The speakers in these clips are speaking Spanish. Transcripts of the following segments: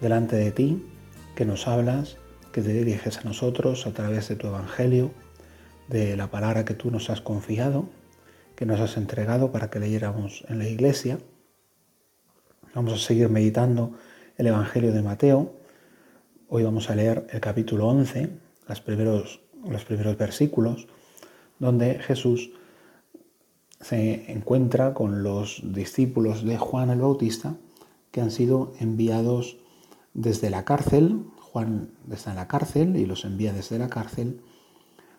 delante de ti, que nos hablas, que te diriges a nosotros a través de tu Evangelio, de la palabra que tú nos has confiado, que nos has entregado para que leyéramos en la iglesia. Vamos a seguir meditando el Evangelio de Mateo. Hoy vamos a leer el capítulo 11, los primeros, los primeros versículos, donde Jesús se encuentra con los discípulos de Juan el Bautista que han sido enviados desde la cárcel, Juan está en la cárcel y los envía desde la cárcel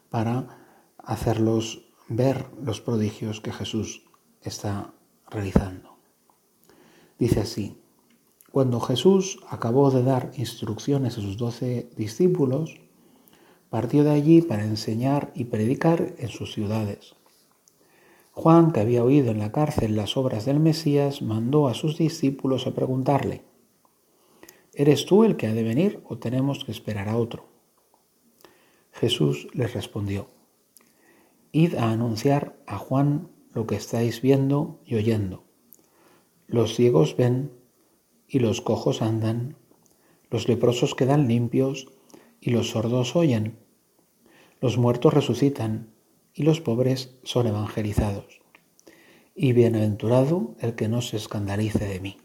para hacerlos ver los prodigios que Jesús está realizando. Dice así, cuando Jesús acabó de dar instrucciones a sus doce discípulos, partió de allí para enseñar y predicar en sus ciudades. Juan, que había oído en la cárcel las obras del Mesías, mandó a sus discípulos a preguntarle, ¿Eres tú el que ha de venir o tenemos que esperar a otro? Jesús les respondió, Id a anunciar a Juan lo que estáis viendo y oyendo. Los ciegos ven y los cojos andan, los leprosos quedan limpios y los sordos oyen, los muertos resucitan y los pobres son evangelizados. Y bienaventurado el que no se escandalice de mí.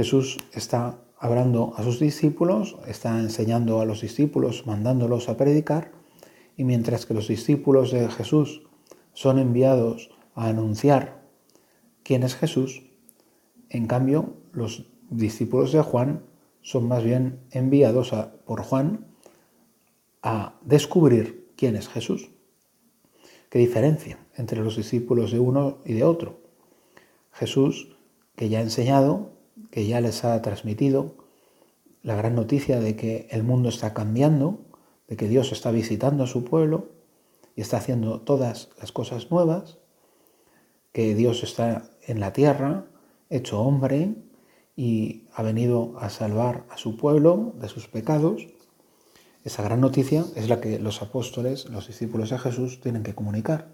Jesús está hablando a sus discípulos, está enseñando a los discípulos, mandándolos a predicar, y mientras que los discípulos de Jesús son enviados a anunciar quién es Jesús, en cambio los discípulos de Juan son más bien enviados por Juan a descubrir quién es Jesús. ¿Qué diferencia entre los discípulos de uno y de otro? Jesús, que ya ha enseñado, que ya les ha transmitido la gran noticia de que el mundo está cambiando, de que Dios está visitando a su pueblo y está haciendo todas las cosas nuevas, que Dios está en la tierra, hecho hombre, y ha venido a salvar a su pueblo de sus pecados. Esa gran noticia es la que los apóstoles, los discípulos de Jesús, tienen que comunicar.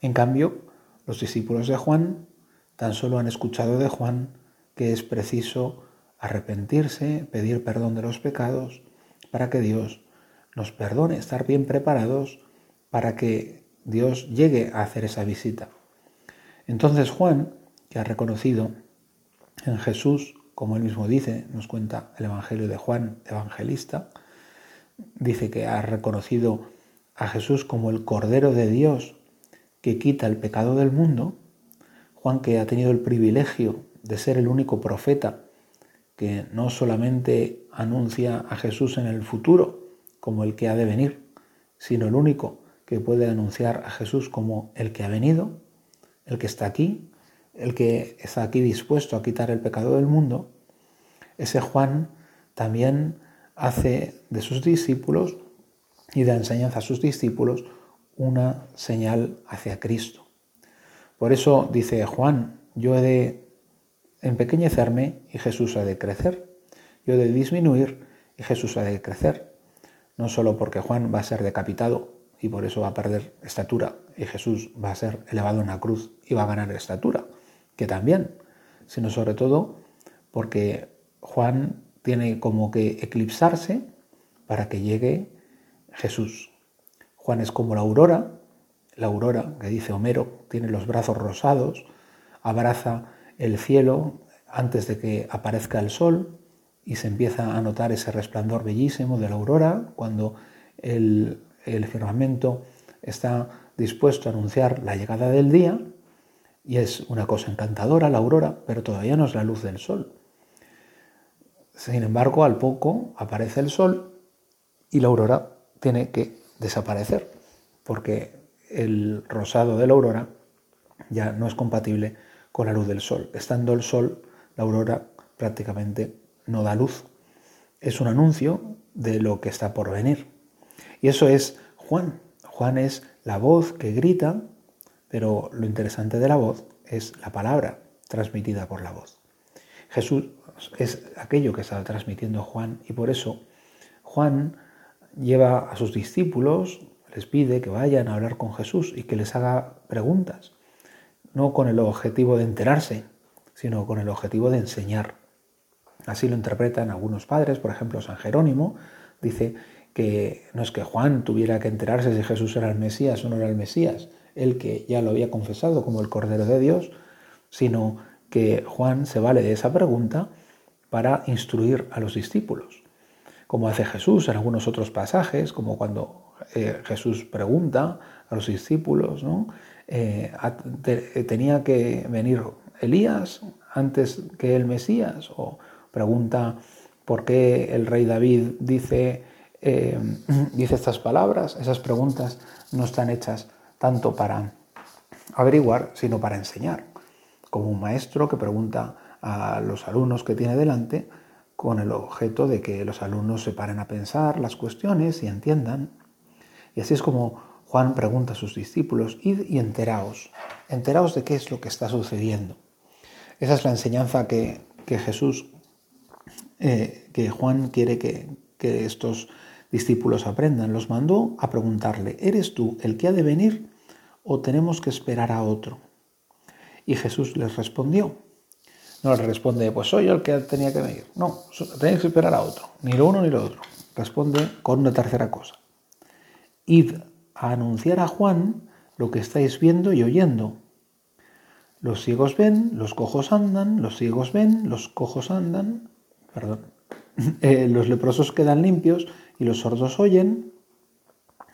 En cambio, los discípulos de Juan tan solo han escuchado de Juan que es preciso arrepentirse, pedir perdón de los pecados, para que Dios nos perdone, estar bien preparados para que Dios llegue a hacer esa visita. Entonces Juan, que ha reconocido en Jesús, como él mismo dice, nos cuenta el Evangelio de Juan, evangelista, dice que ha reconocido a Jesús como el Cordero de Dios que quita el pecado del mundo, Juan que ha tenido el privilegio de ser el único profeta que no solamente anuncia a Jesús en el futuro como el que ha de venir, sino el único que puede anunciar a Jesús como el que ha venido, el que está aquí, el que está aquí dispuesto a quitar el pecado del mundo, ese Juan también hace de sus discípulos y da enseñanza a sus discípulos una señal hacia Cristo. Por eso dice Juan, yo he de empequeñecerme y Jesús ha de crecer. Yo de disminuir y Jesús ha de crecer. No solo porque Juan va a ser decapitado y por eso va a perder estatura y Jesús va a ser elevado en la cruz y va a ganar estatura, que también, sino sobre todo porque Juan tiene como que eclipsarse para que llegue Jesús. Juan es como la aurora, la aurora que dice Homero, tiene los brazos rosados, abraza el cielo antes de que aparezca el sol y se empieza a notar ese resplandor bellísimo de la aurora cuando el, firmamento está dispuesto a anunciar la llegada del día y es una cosa encantadora la aurora, pero todavía no es la luz del sol. Sin embargo, al poco aparece el sol y la aurora tiene que desaparecer, porque el rosado de la aurora ya no es compatible con la luz del sol. Estando el sol, la aurora prácticamente no da luz. Es un anuncio de lo que está por venir. Y eso es Juan. Juan es la voz que grita, pero lo interesante de la voz es la palabra transmitida por la voz. Jesús es aquello que está transmitiendo Juan y por eso Juan lleva a sus discípulos, les pide que vayan a hablar con Jesús y que les haga preguntas, no con el objetivo de enterarse, sino con el objetivo de enseñar. Así lo interpretan algunos padres, por ejemplo San Jerónimo dice que no es que Juan tuviera que enterarse si Jesús era el Mesías o no era el Mesías, él que ya lo había confesado como el Cordero de Dios, sino que Juan se vale de esa pregunta para instruir a los discípulos, como hace Jesús en algunos otros pasajes, como cuando eh, Jesús pregunta a los discípulos, ¿no? Eh, ¿tenía que venir Elías antes que el Mesías? O pregunta por qué el rey David dice, eh, dice estas palabras. Esas preguntas no están hechas tanto para averiguar, sino para enseñar, como un maestro que pregunta a los alumnos que tiene delante con el objeto de que los alumnos se paren a pensar las cuestiones y entiendan. Y así es como Juan pregunta a sus discípulos, id y enteraos, enteraos de qué es lo que está sucediendo. Esa es la enseñanza que, Jesús, eh, que Juan quiere que, que estos discípulos aprendan. Los mandó a preguntarle, ¿eres tú el que ha de venir o tenemos que esperar a otro? Y Jesús les respondió, no le responde, pues soy yo el que tenía que venir. No, tenéis que esperar a otro. Ni lo uno ni lo otro. Responde con una tercera cosa. Id a anunciar a Juan lo que estáis viendo y oyendo. Los ciegos ven, los cojos andan, los ciegos ven, los cojos andan, perdón, eh, los leprosos quedan limpios y los sordos oyen,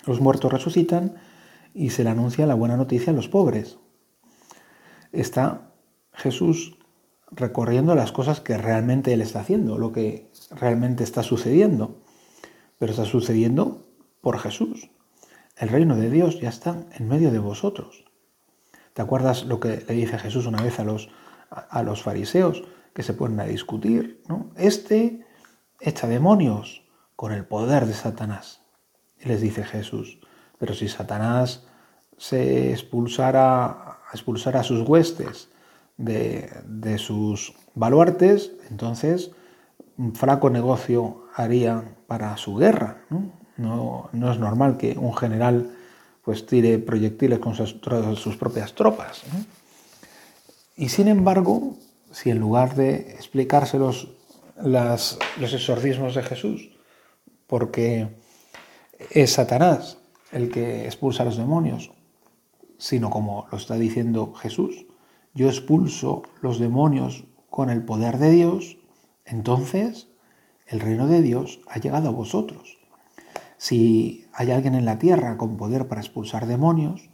los muertos resucitan y se le anuncia la buena noticia a los pobres. Está Jesús recorriendo las cosas que realmente Él está haciendo, lo que realmente está sucediendo. Pero está sucediendo por Jesús. El reino de Dios ya está en medio de vosotros. ¿Te acuerdas lo que le dice Jesús una vez a los, a los fariseos que se ponen a discutir? ¿no? Este echa demonios con el poder de Satanás. Y les dice Jesús, pero si Satanás se expulsara, expulsara a sus huestes de, sus baluartes, entonces un flaco negocio haría para su guerra. ¿no? Es normal que un general pues tire proyectiles con sus, sus propias tropas. Y sin embargo, si en lugar de explicárselos las, los exorcismos de Jesús, porque es Satanás el que expulsa a los demonios, sino como lo está diciendo Jesús, yo expulso los demonios con el poder de Dios, entonces el reino de Dios ha llegado a vosotros. Si hay alguien en la tierra con poder para expulsar demonios,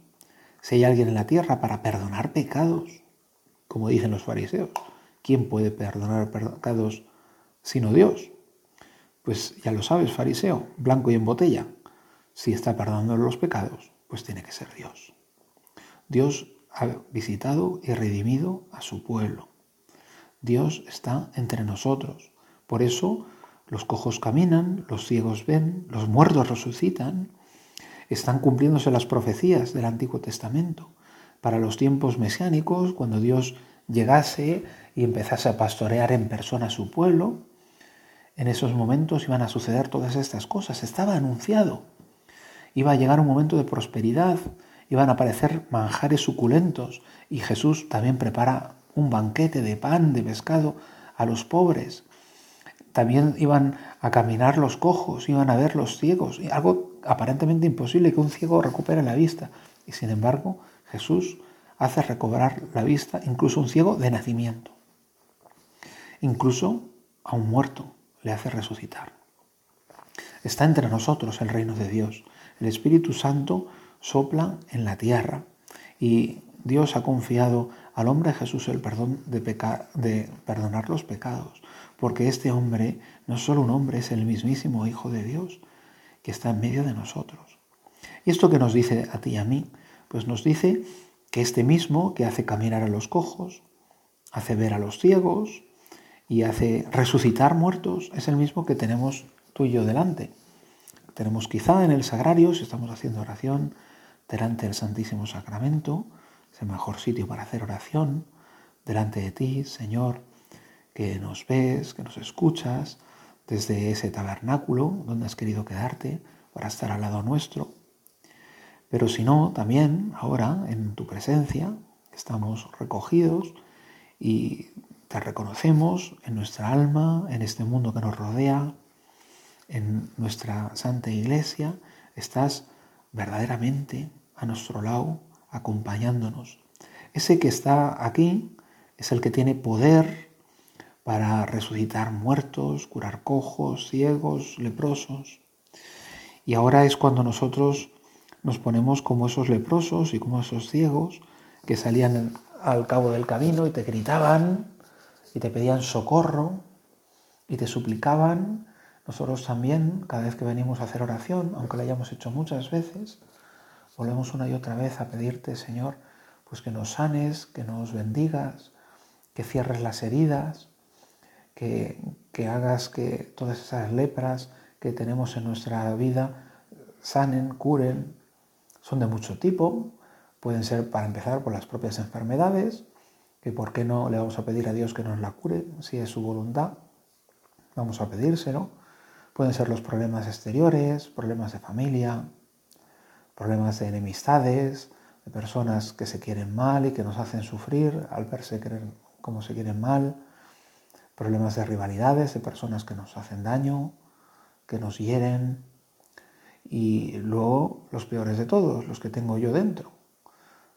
si hay alguien en la tierra para perdonar pecados, como dicen los fariseos, ¿quién puede perdonar pecados sino Dios? Pues ya lo sabes, fariseo, blanco y en botella. Si está perdonando los pecados, pues tiene que ser Dios. Dios ha visitado y redimido a su pueblo. Dios está entre nosotros. Por eso los cojos caminan, los ciegos ven, los muertos resucitan. Están cumpliéndose las profecías del Antiguo Testamento. Para los tiempos mesiánicos, cuando Dios llegase y empezase a pastorear en persona a su pueblo, en esos momentos iban a suceder todas estas cosas. Estaba anunciado. Iba a llegar un momento de prosperidad, iban a aparecer manjares suculentos y Jesús también prepara un banquete de pan, de pescado a los pobres. También iban a caminar los cojos, iban a ver los ciegos, algo aparentemente imposible que un ciego recupere la vista. Y sin embargo, Jesús hace recobrar la vista incluso un ciego de nacimiento. Incluso a un muerto le hace resucitar. Está entre nosotros el reino de Dios. El Espíritu Santo sopla en la tierra y Dios ha confiado al hombre Jesús el perdón de, de perdonar los pecados, porque este hombre no es solo un hombre, es el mismísimo Hijo de Dios que está en medio de nosotros. ¿Y esto que nos dice a ti y a mí? Pues nos dice que este mismo que hace caminar a los cojos, hace ver a los ciegos y hace resucitar muertos, es el mismo que tenemos tú y yo delante. Tenemos quizá en el sagrario, si estamos haciendo oración, delante del Santísimo Sacramento, es el mejor sitio para hacer oración, delante de ti, Señor, que nos ves, que nos escuchas, desde ese tabernáculo donde has querido quedarte para estar al lado nuestro. Pero si no, también ahora en tu presencia estamos recogidos y te reconocemos en nuestra alma, en este mundo que nos rodea, en nuestra Santa Iglesia, estás verdaderamente a nuestro lado, acompañándonos. Ese que está aquí es el que tiene poder para resucitar muertos, curar cojos, ciegos, leprosos. Y ahora es cuando nosotros nos ponemos como esos leprosos y como esos ciegos que salían al cabo del camino y te gritaban y te pedían socorro y te suplicaban. Nosotros también, cada vez que venimos a hacer oración, aunque lo hayamos hecho muchas veces, volvemos una y otra vez a pedirte, Señor, pues que nos sanes, que nos bendigas, que cierres las heridas, que, hagas que todas esas lepras que tenemos en nuestra vida sanen, curen. Son de mucho tipo. Pueden ser, para empezar, por las propias enfermedades, que por qué no le vamos a pedir a Dios que nos la cure, si es su voluntad, vamos a pedírselo. Pueden ser los problemas exteriores, problemas de familia, problemas de enemistades, de personas que se quieren mal y que nos hacen sufrir al verse como se quieren mal, problemas de rivalidades, de personas que nos hacen daño, que nos hieren, y luego los peores de todos, los que tengo yo dentro,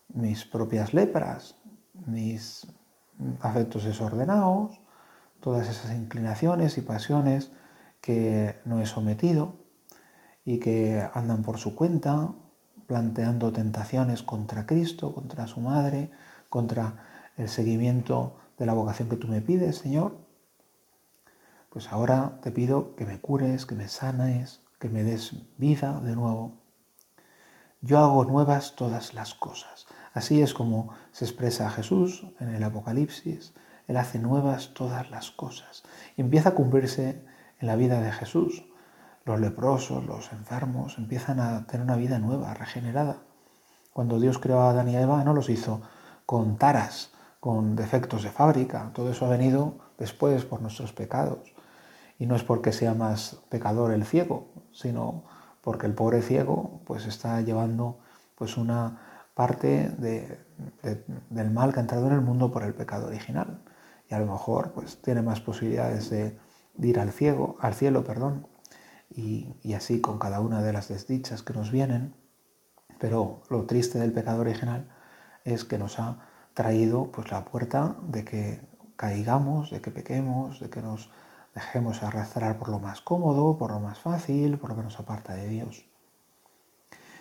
mis propias lepras, mis afectos desordenados, todas esas inclinaciones y pasiones que no he sometido y que andan por su cuenta, planteando tentaciones contra Cristo, contra su madre, contra el seguimiento de la vocación que tú me pides, Señor. Pues ahora te pido que me cures, que me sanes, que me des vida de nuevo. Yo hago nuevas todas las cosas. Así es como se expresa Jesús en el Apocalipsis. Él hace nuevas todas las cosas. Y empieza a cumplirse en la vida de Jesús. Los leprosos, los enfermos, empiezan a tener una vida nueva, regenerada. Cuando Dios creó a Adán y a Eva, no los hizo con taras, con defectos de fábrica. Todo eso ha venido después por nuestros pecados. Y no es porque sea más pecador el ciego, sino porque el pobre ciego pues está llevando pues una parte del mal que ha entrado en el mundo por el pecado original. Y a lo mejor pues tiene más posibilidades de, ir al, ciego, al cielo, perdón, y, y, así con cada una de las desdichas que nos vienen. Pero lo triste del pecado original es que nos ha traído pues la puerta de que caigamos, de que pequemos, de que nos dejemos arrastrar por lo más cómodo, por lo más fácil, por lo que nos aparta de Dios.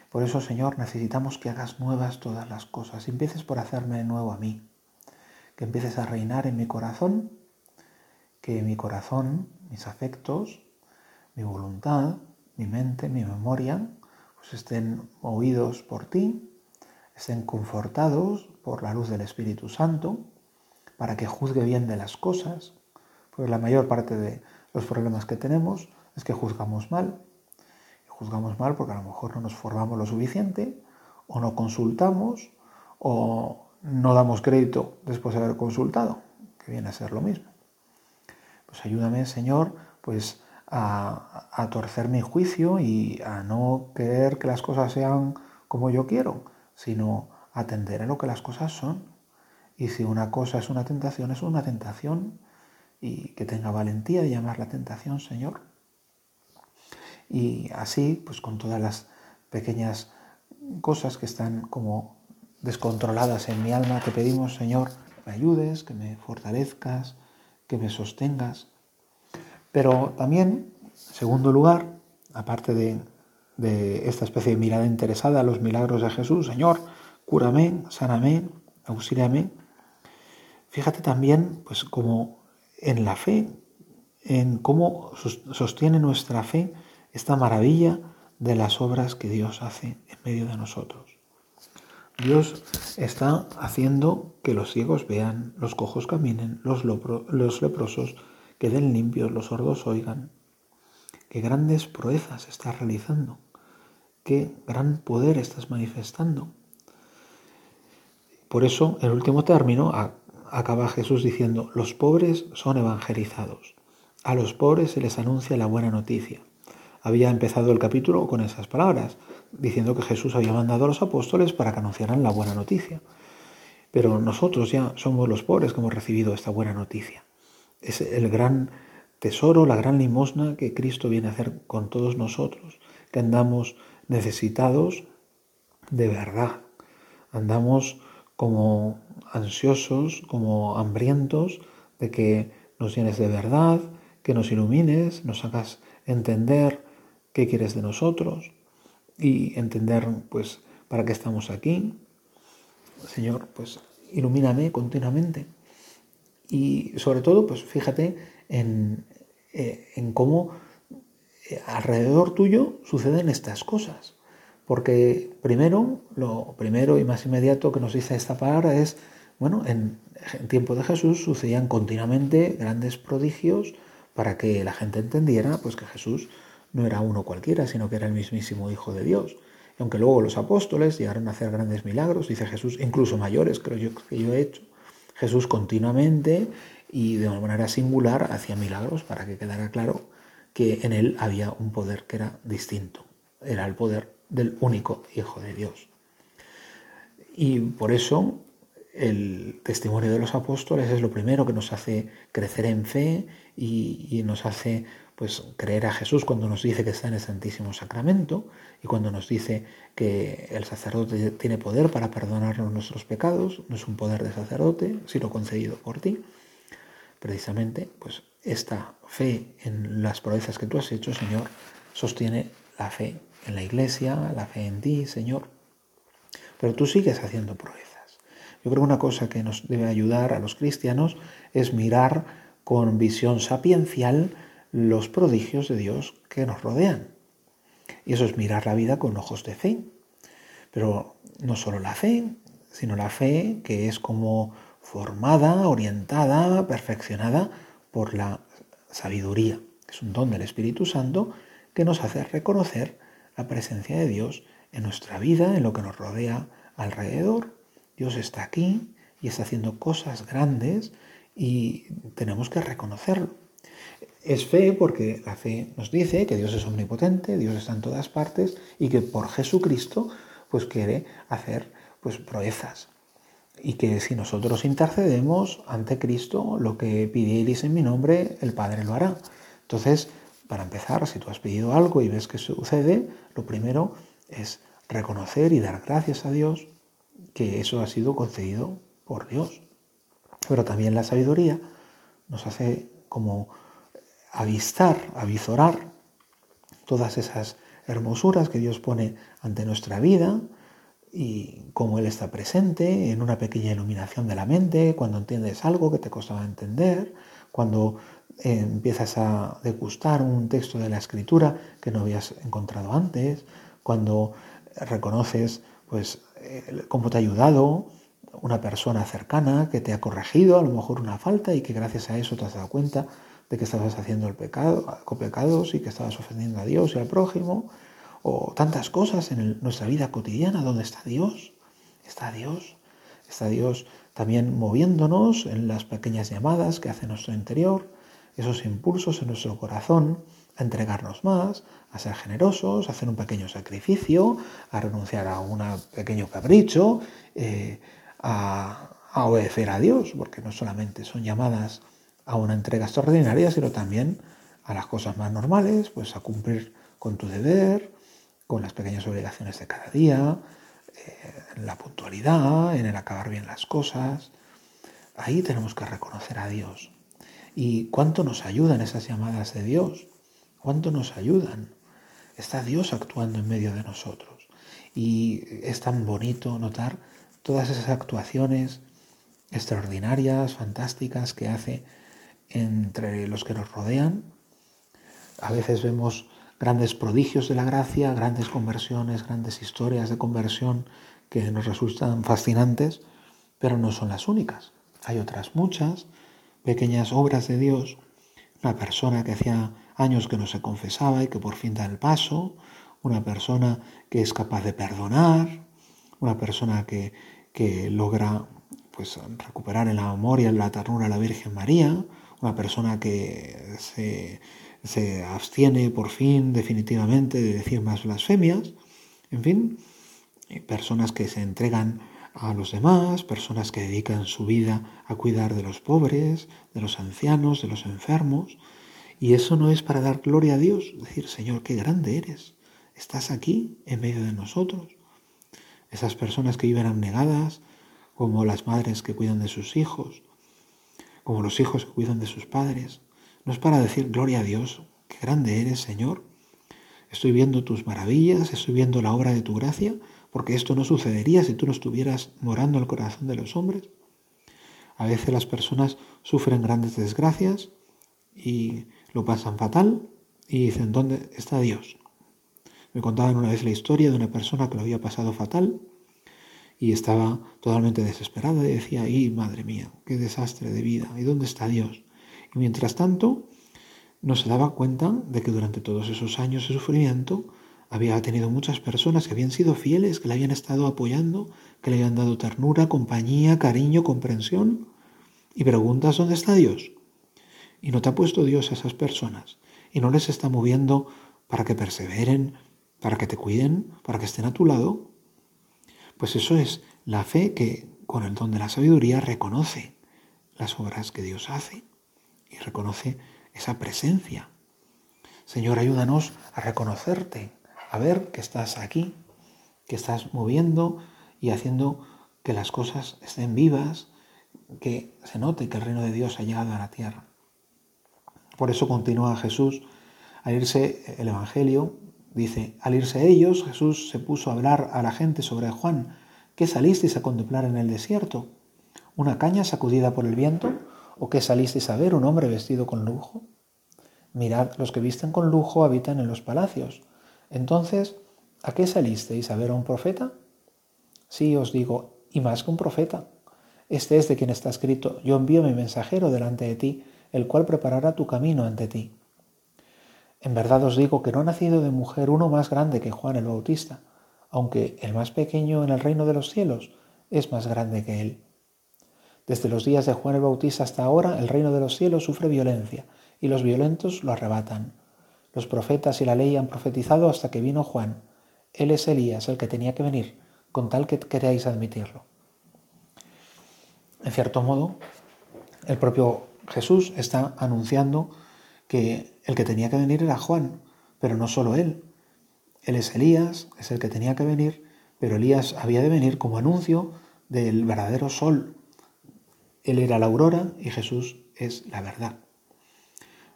Por eso, Señor, necesitamos que hagas nuevas todas las cosas. Empieces por hacerme nuevo a mí. Que empieces a reinar en mi corazón. Que mi corazón, mis afectos, mi voluntad, mi mente, mi memoria, pues estén oídos por ti, estén confortados por la luz del Espíritu Santo, para que juzgue bien de las cosas. Porque la mayor parte de los problemas que tenemos es que juzgamos mal juzgamos mal porque a lo mejor no nos formamos lo suficiente o no consultamos o no damos crédito después de haber consultado, que viene a ser lo mismo. Pues ayúdame, Señor, pues a, a torcer mi juicio y a no querer que las cosas sean como yo quiero, sino atender a lo que las cosas son. Y si una cosa es una tentación, es una tentación y que tenga valentía de llamar la tentación, Señor. Y así, pues con todas las pequeñas cosas que están como descontroladas en mi alma, te pedimos, Señor, que me ayudes, que me fortalezcas, que me sostengas. Pero también, en segundo lugar, aparte de, de esta especie de mirada interesada a los milagros de Jesús, Señor, cúrame, sáname, auxíliame. Fíjate también, pues, como en la fe, en cómo sostiene nuestra fe esta maravilla de las obras que Dios hace en medio de nosotros. Dios está haciendo que los ciegos vean, los cojos caminen, los, los leprosos queden limpios, los sordos oigan. Qué grandes proezas estás realizando, qué gran poder estás manifestando. Por eso, en último término, acaba Jesús diciendo, los pobres son evangelizados. A los pobres se les anuncia la buena noticia. Había empezado el capítulo con esas palabras, diciendo que Jesús había mandado a los apóstoles para que anunciaran la buena noticia. Pero nosotros ya somos los pobres que hemos recibido esta buena noticia. Es el gran tesoro, la gran limosna que Cristo viene a hacer con todos nosotros, que andamos necesitados de verdad. Andamos como ansiosos, como hambrientos de que nos llenes de verdad, que nos ilumines, nos hagas entender qué quieres de nosotros y entender pues para qué estamos aquí. Señor, pues ilumíname continuamente. Y sobre todo, pues fíjate en, eh, en cómo eh, alrededor tuyo suceden estas cosas. Porque primero, lo primero y más inmediato que nos dice esta palabra es, bueno, en, tiempo de Jesús sucedían continuamente grandes prodigios para que la gente entendiera pues que Jesús no era uno cualquiera, sino que era el mismísimo Hijo de Dios. Y aunque luego los apóstoles llegaron a hacer grandes milagros, dice Jesús, incluso mayores, creo yo que yo he hecho, Jesús continuamente y de una manera singular hacía milagros para que quedara claro que en él había un poder que era distinto, era el poder del único Hijo de Dios. Y por eso el testimonio de los apóstoles es lo primero que nos hace crecer en fe y, nos hace pues creer a Jesús cuando nos dice que está en el Santísimo Sacramento y cuando nos dice que el sacerdote tiene poder para perdonarnos nuestros pecados, no es un poder de sacerdote, sino concedido por ti. Precisamente, pues esta fe en las proezas que tú has hecho, Señor, sostiene la fe en la iglesia, la fe en ti, Señor. Pero tú sigues haciendo proezas. Yo creo que una cosa que nos debe ayudar a los cristianos es mirar con visión sapiencial los prodigios de Dios que nos rodean. Y eso es mirar la vida con ojos de fe. Pero no solo la fe, sino la fe que es como formada, orientada, perfeccionada por la sabiduría. Es un don del Espíritu Santo que nos hace reconocer la presencia de Dios en nuestra vida, en lo que nos rodea alrededor. Dios está aquí y está haciendo cosas grandes y tenemos que reconocerlo. Es fe porque la fe nos dice que Dios es omnipotente, Dios está en todas partes y que por Jesucristo pues quiere hacer pues proezas. Y que si nosotros intercedemos ante Cristo, lo que pidierais en mi nombre, el Padre lo hará. Entonces, para empezar, si tú has pedido algo y ves que sucede, lo primero es reconocer y dar gracias a Dios que eso ha sido concedido por Dios. Pero también la sabiduría nos hace como avistar, avisorar todas esas hermosuras que Dios pone ante nuestra vida y cómo Él está presente en una pequeña iluminación de la mente, cuando entiendes algo que te costaba entender, cuando empiezas a degustar un texto de la escritura que no habías encontrado antes, cuando reconoces pues cómo te ha ayudado una persona cercana que te ha corregido a lo mejor una falta y que gracias a eso te has dado cuenta de que estabas haciendo el pecado, pecados y que estabas ofendiendo a Dios y al prójimo, o tantas cosas en nuestra vida cotidiana. Donde está Dios, está Dios, está Dios también moviéndonos en las pequeñas llamadas que hace nuestro interior, esos impulsos en nuestro corazón a entregarnos más, a ser generosos, a hacer un pequeño sacrificio, a renunciar a un pequeño capricho, eh, a, obedecer a Dios, porque no solamente son llamadas a una entrega extraordinaria, sino también a las cosas más normales, pues a cumplir con tu deber, con las pequeñas obligaciones de cada día, eh, en la puntualidad, en el acabar bien las cosas. Ahí tenemos que reconocer a Dios, ¿Y cuánto nos ayudan esas llamadas de Dios? ¿Cuánto nos ayudan? Está Dios actuando en medio de nosotros. Y es tan bonito notar todas esas actuaciones extraordinarias, fantásticas que hace entre los que nos rodean. A veces vemos grandes prodigios de la gracia, grandes conversiones, grandes historias de conversión que nos resultan fascinantes, pero no son las únicas. Hay otras muchas pequeñas obras de Dios. Una persona que hacía años que no se confesaba y que por fin da el paso. Una persona que es capaz de perdonar. Una persona que, que logra pues, recuperar en la memoria, en la ternura a la Virgen María. Una persona que se, se abstiene por fin definitivamente de decir más blasfemias. En fin, personas que se entregan a los demás, personas que dedican su vida a cuidar de los pobres, de los ancianos, de los enfermos. Y eso no es para dar gloria a Dios, decir, Señor, qué grande eres, estás aquí en medio de nosotros. Esas personas que viven abnegadas, como las madres que cuidan de sus hijos, como los hijos que cuidan de sus padres, no es para decir, gloria a Dios, qué grande eres, Señor. Estoy viendo tus maravillas, estoy viendo la obra de tu gracia, porque esto no sucedería si tú no estuvieras morando el corazón de los hombres. A veces las personas sufren grandes desgracias y lo pasan fatal y dicen, ¿dónde está Dios? Me contaban una vez la historia de una persona que lo había pasado fatal y estaba totalmente desesperada y decía, ¡y madre mía, qué desastre de vida! ¿Y dónde está Dios? Y mientras tanto, no se daba cuenta de que durante todos esos años de sufrimiento había tenido muchas personas que habían sido fieles, que le habían estado apoyando, que le habían dado ternura, compañía, cariño, comprensión. Y preguntas dónde está Dios. Y no te ha puesto Dios a esas personas. Y no les está moviendo para que perseveren, para que te cuiden, para que estén a tu lado. Pues eso es la fe que con el don de la sabiduría reconoce las obras que Dios hace y reconoce esa presencia. Señor, ayúdanos a reconocerte, a ver que estás aquí, que estás moviendo y haciendo que las cosas estén vivas, que se note que el reino de Dios ha llegado a la tierra. Por eso continúa Jesús, al irse el Evangelio, dice, al irse ellos, Jesús se puso a hablar a la gente sobre Juan, ¿qué salisteis a contemplar en el desierto? ¿Una caña sacudida por el viento? ¿O qué salisteis a ver un hombre vestido con lujo? Mirad, los que visten con lujo habitan en los palacios. Entonces, ¿a qué salisteis a ver a un profeta? Sí, os digo, y más que un profeta. Este es de quien está escrito, yo envío mi mensajero delante de ti, el cual preparará tu camino ante ti. En verdad os digo que no ha nacido de mujer uno más grande que Juan el Bautista, aunque el más pequeño en el reino de los cielos es más grande que él. Desde los días de Juan el Bautista hasta ahora, el reino de los cielos sufre violencia, y los violentos lo arrebatan. Los profetas y la ley han profetizado hasta que vino Juan. Él es Elías, el que tenía que venir, con tal que queráis admitirlo. En cierto modo, el propio Jesús está anunciando que el que tenía que venir era Juan, pero no solo él. Él es Elías, es el que tenía que venir, pero Elías había de venir como anuncio del verdadero sol. Él era la aurora y Jesús es la verdad.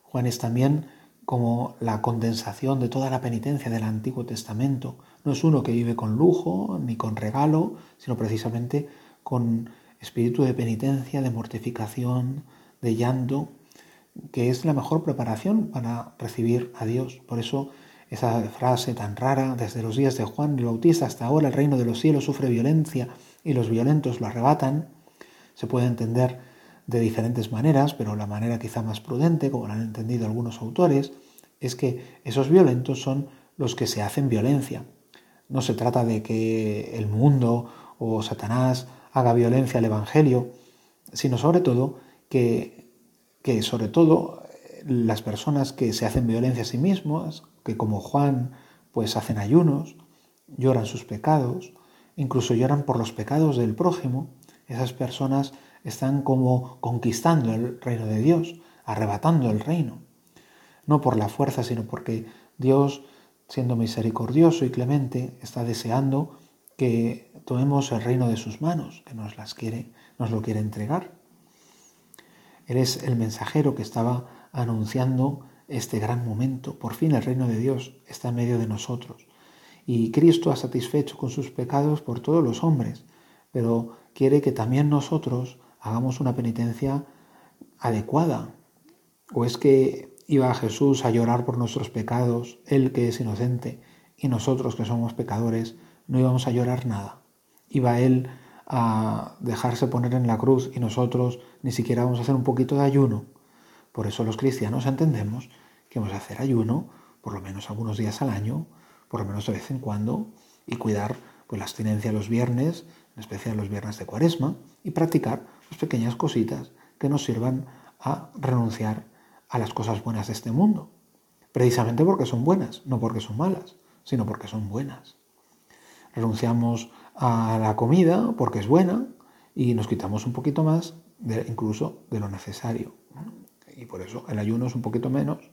Juan es también como la condensación de toda la penitencia del Antiguo Testamento. No es uno que vive con lujo ni con regalo, sino precisamente con espíritu de penitencia, de mortificación, de llanto, que es la mejor preparación para recibir a Dios. Por eso esa frase tan rara, desde los días de Juan el Bautista hasta ahora el reino de los cielos sufre violencia y los violentos lo arrebatan, se puede entender de diferentes maneras, pero la manera quizá más prudente, como han entendido algunos autores, es que esos violentos son los que se hacen violencia. No se trata de que el mundo o Satanás haga violencia al Evangelio, sino sobre todo que, que sobre todo las personas que se hacen violencia a sí mismos, que como Juan pues hacen ayunos, lloran sus pecados, incluso lloran por los pecados del prójimo, esas personas están como conquistando el reino de Dios, arrebatando el reino. No por la fuerza, sino porque Dios, siendo misericordioso y clemente, está deseando que tomemos el reino de sus manos, que nos las quiere, nos lo quiere entregar. Él es el mensajero que estaba anunciando este gran momento. Por fin el reino de Dios está en medio de nosotros. Y Cristo ha satisfecho con sus pecados por todos los hombres, pero quiere que también nosotros hagamos una penitencia adecuada. ¿O es que iba Jesús a llorar por nuestros pecados, Él que es inocente, y nosotros que somos pecadores, no íbamos a llorar nada? iba Él a dejarse poner en la cruz y nosotros ni siquiera vamos a hacer un poquito de ayuno. Por eso los cristianos entendemos que vamos a hacer ayuno por lo menos algunos días al año, por lo menos de vez en cuando, y cuidar pues, la abstinencia los viernes, en especial los viernes de cuaresma, y practicar pues, pequeñas cositas que nos sirvan a renunciar a las cosas buenas de este mundo. Precisamente porque son buenas, no porque son malas, sino porque son buenas. Renunciamos a la comida porque es buena y nos quitamos un poquito más incluso de lo necesario. Y por eso el ayuno es un poquito menos,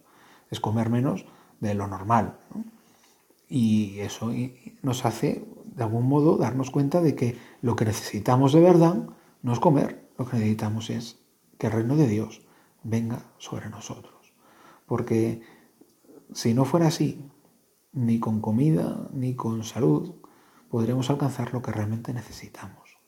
es comer menos de lo normal. Y eso nos hace, de algún modo, darnos cuenta de que lo que necesitamos de verdad no es comer, lo que necesitamos es que el reino de Dios venga sobre nosotros. Porque si no fuera así, ni con comida, ni con salud, podremos alcanzar lo que realmente necesitamos.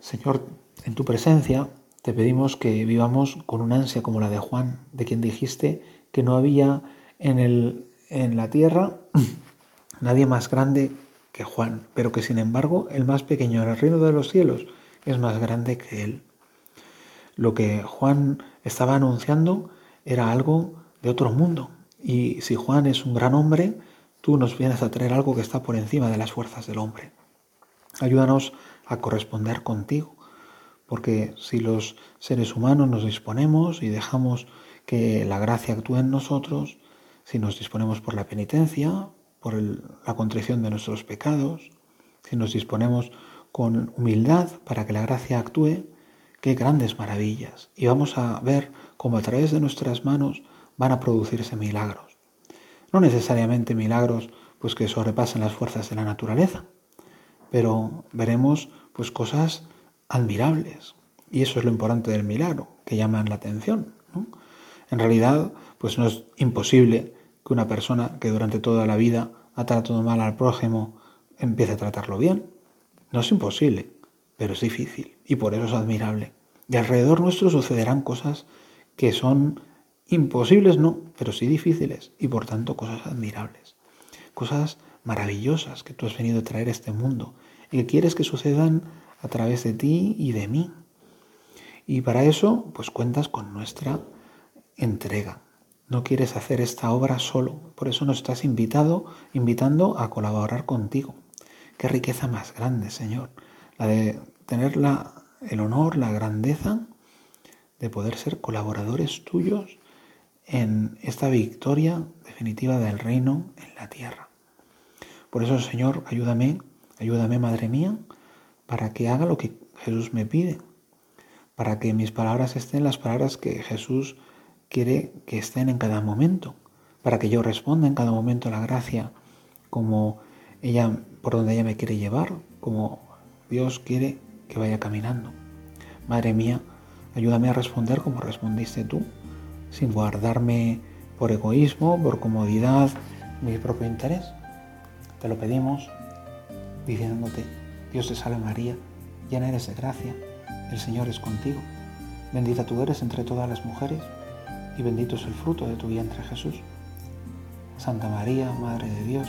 Señor, en tu presencia te pedimos que vivamos con una ansia como la de Juan, de quien dijiste que no había en, el, en la tierra nadie más grande que Juan, pero que sin embargo el más pequeño en el reino de los cielos es más grande que él. Lo que Juan estaba anunciando era algo de otro mundo. Y si Juan es un gran hombre, tú nos vienes a traer algo que está por encima de las fuerzas del hombre. Ayúdanos a corresponder contigo, porque si los seres humanos nos disponemos y dejamos que la gracia actúe en nosotros, si nos disponemos por la penitencia, por la contrición de nuestros pecados, si nos disponemos con humildad para que la gracia actúe, qué grandes maravillas. Y vamos a ver cómo a través de nuestras manos van a producirse milagros. No necesariamente milagros pues que sobrepasen las fuerzas de la naturaleza, pero veremos pues cosas admirables. Y eso es lo importante del milagro, que llaman la atención. En realidad, pues no es imposible que una persona que durante toda la vida ha tratado mal al prójimo empiece a tratarlo bien. No es imposible, pero es difícil y por eso es admirable. Y alrededor nuestro sucederán cosas que son imposibles, no, pero sí difíciles y por tanto cosas admirables. Cosas maravillosas que tú has venido a traer a este mundo y que quieres que sucedan a través de ti y de mí. Y para eso, pues cuentas con nuestra entrega. No quieres hacer esta obra solo, por eso nos estás invitado, invitando a colaborar contigo. Qué riqueza más grande, Señor, la de tener la, el honor, la grandeza de poder ser colaboradores tuyos en esta victoria definitiva del reino en la tierra. Por eso, Señor, ayúdame, ayúdame, Madre mía, para que haga lo que Jesús me pide, para que mis palabras estén las palabras que Jesús quiere que estén en cada momento, para que yo responda en cada momento a la gracia como ella, por donde ella me quiere llevar, como Dios quiere que vaya caminando. Madre mía, ayúdame a responder como respondiste tú, sin guardarme por egoísmo, por comodidad, mi propio interés. Te lo pedimos diciéndote, Dios te salve María, llena eres de gracia, el Señor es contigo, bendita tú eres entre todas las mujeres y bendito es el fruto de tu vientre Jesús. Santa María, Madre de Dios,